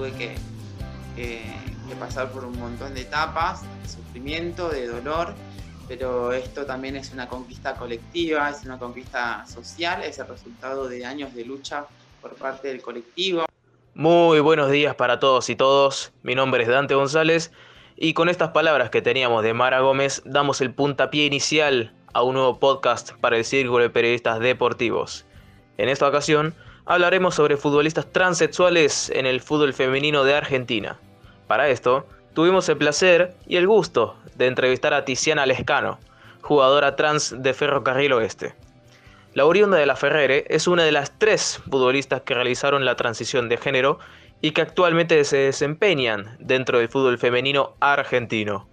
Tuve que, que- que pasar por un montón de etapas, de sufrimiento, de dolor, pero esto también es una conquista colectiva, es una conquista social, es el resultado de años de lucha por parte del colectivo. Muy buenos días para todos y todos. Mi nombre es Dante González y con estas palabras que teníamos de Mara Gómez damos el puntapié inicial a un nuevo podcast para el Círculo de Periodistas Deportivos. En esta ocasión hablaremos sobre futbolistas transexuales en el fútbol femenino de Argentina. Para esto, tuvimos el placer y el gusto de entrevistar a Tiziana Lescano, jugadora trans de Ferrocarril Oeste. La oriunda de la Ferrere es una de las tres futbolistas que realizaron la transición de género y que actualmente se desempeñan dentro del fútbol femenino argentino.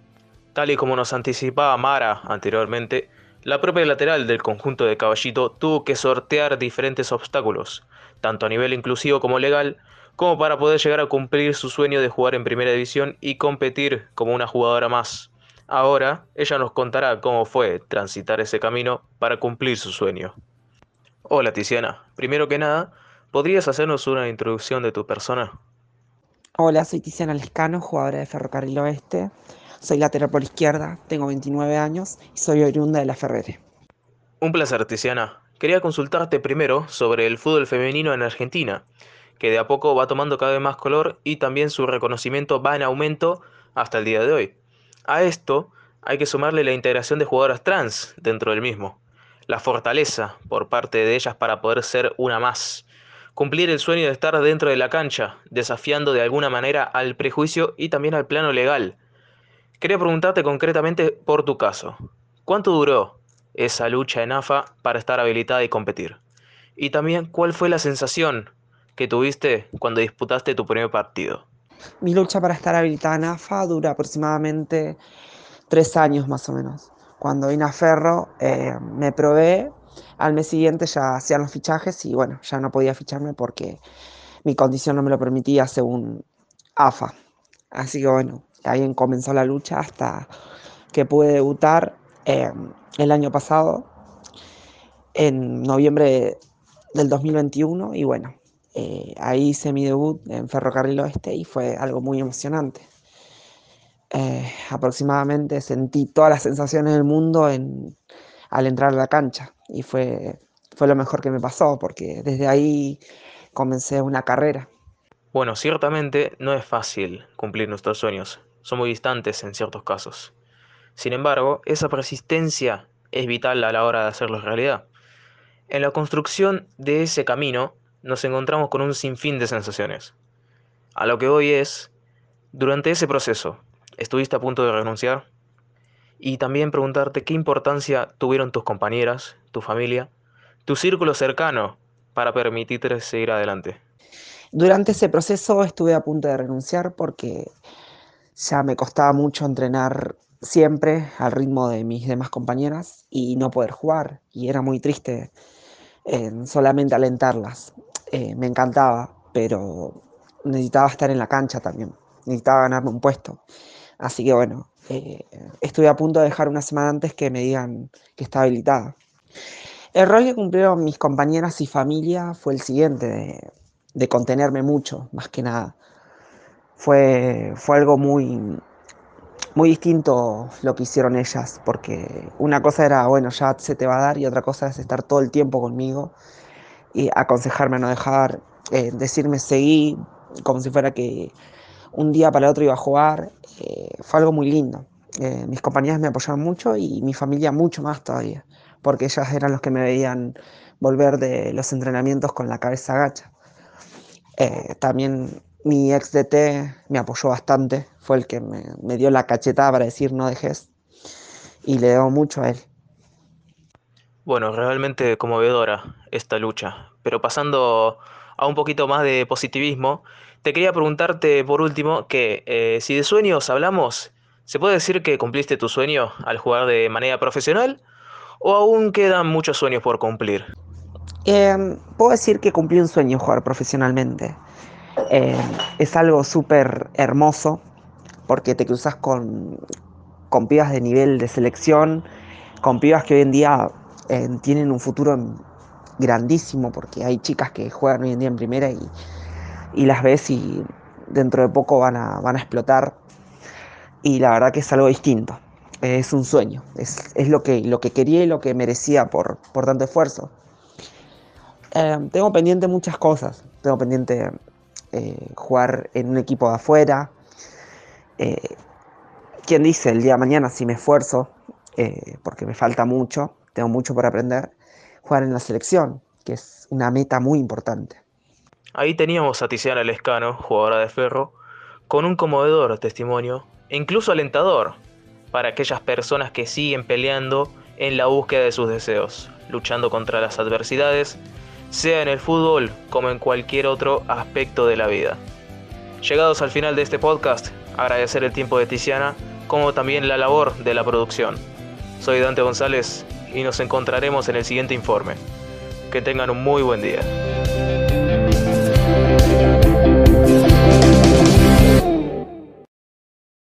Tal y como nos anticipaba Mara anteriormente, la propia lateral del conjunto de Caballito tuvo que sortear diferentes obstáculos, tanto a nivel inclusivo como legal, como para poder llegar a cumplir su sueño de jugar en primera división y competir como una jugadora más. Ahora, ella nos contará cómo fue transitar ese camino para cumplir su sueño. Hola Tiziana, primero que nada, ¿podrías hacernos una introducción de tu persona? Hola, soy Tiziana Lescano, jugadora de Ferrocarril Oeste. Soy lateral por izquierda, tengo 29 años y soy oriunda de la Ferrere. Un placer, Tiziana. Quería consultarte primero sobre el fútbol femenino en Argentina, que de a poco va tomando cada vez más color y también su reconocimiento va en aumento hasta el día de hoy. A esto hay que sumarle la integración de jugadoras trans dentro del mismo, la fortaleza por parte de ellas para poder ser una más, cumplir el sueño de estar dentro de la cancha, desafiando de alguna manera al prejuicio y también al plano legal. Quería preguntarte concretamente por tu caso. ¿Cuánto duró esa lucha en AFA para estar habilitada y competir? Y también, ¿cuál fue la sensación que tuviste cuando disputaste tu primer partido? Mi lucha para estar habilitada en AFA dura aproximadamente tres años más o menos. Cuando vine a Ferro eh, me probé, al mes siguiente ya hacían los fichajes y bueno, ya no podía ficharme porque mi condición no me lo permitía según AFA. Así que bueno, ahí comenzó la lucha hasta que pude debutar eh, el año pasado, en noviembre del 2021 y bueno, eh, ahí hice mi debut en Ferrocarril Oeste y fue algo muy emocionante. Eh, aproximadamente sentí todas las sensaciones del mundo al entrar a la cancha y fue, fue lo mejor que me pasó porque desde ahí comencé una carrera. Bueno, ciertamente no es fácil cumplir nuestros sueños, son muy distantes en ciertos casos. Sin embargo, esa persistencia es vital a la hora de hacerlos realidad. En la construcción de ese camino nos encontramos con un sinfín de sensaciones. A lo que hoy es, durante ese proceso, ¿estuviste a punto de renunciar? Y también preguntarte qué importancia tuvieron tus compañeras, tu familia, tu círculo cercano para permitirte seguir adelante. Durante ese proceso estuve a punto de renunciar porque ya me costaba mucho entrenar siempre al ritmo de mis demás compañeras y no poder jugar. Y era muy triste eh, solamente alentarlas. Eh, me encantaba, pero necesitaba estar en la cancha también. Necesitaba ganarme un puesto. Así que bueno, eh, estuve a punto de dejar una semana antes que me digan que estaba habilitada. El rol que cumplieron mis compañeras y familia fue el siguiente, de, de contenerme mucho, más que nada. Fue, fue algo muy, muy distinto lo que hicieron ellas, porque una cosa era, bueno, ya se te va a dar, y otra cosa es estar todo el tiempo conmigo y aconsejarme a no dejar, eh, decirme seguí, como si fuera que un día para el otro iba a jugar. Eh, fue algo muy lindo. Eh, mis compañeras me apoyaron mucho y mi familia mucho más todavía, porque ellas eran los que me veían volver de los entrenamientos con la cabeza gacha. Eh, también mi ex DT me apoyó bastante, fue el que me, me, dio la cachetada para decir no dejes y le debo mucho a él. Bueno, realmente conmovedora esta lucha, pero pasando a un poquito más de positivismo, te quería preguntarte por último que eh, si de sueños hablamos, ¿se puede decir que cumpliste tu sueño al jugar de manera profesional o aún quedan muchos sueños por cumplir? Em, puedo decir que cumplí un sueño jugar profesionalmente. Em, es algo súper hermoso porque te cruzas con, con pibas de nivel de selección, con pibas que hoy en día eh, tienen un futuro grandísimo porque hay chicas que juegan hoy en día en primera y, y las ves y dentro de poco van a, van a explotar y la verdad que es algo distinto, es un sueño, es, es lo, que, lo que quería y lo que merecía por, por tanto esfuerzo. Eh, tengo pendiente muchas cosas, tengo pendiente eh, jugar en un equipo de afuera, eh, ¿quién dice el día de mañana si me esfuerzo, porque me falta mucho, tengo mucho por aprender, jugar en la selección, que es una meta muy importante. Ahí teníamos a Tiziana Lescano, jugadora de ferro, con un conmovedor testimonio e incluso alentador para aquellas personas que siguen peleando en la búsqueda de sus deseos, luchando contra las adversidades, sea en el fútbol como en cualquier otro aspecto de la vida. Llegados al final de este podcast, agradecer el tiempo de Tiziana, como también la labor de la producción. Soy Dante González y nos encontraremos en el siguiente informe. Que tengan un muy buen día.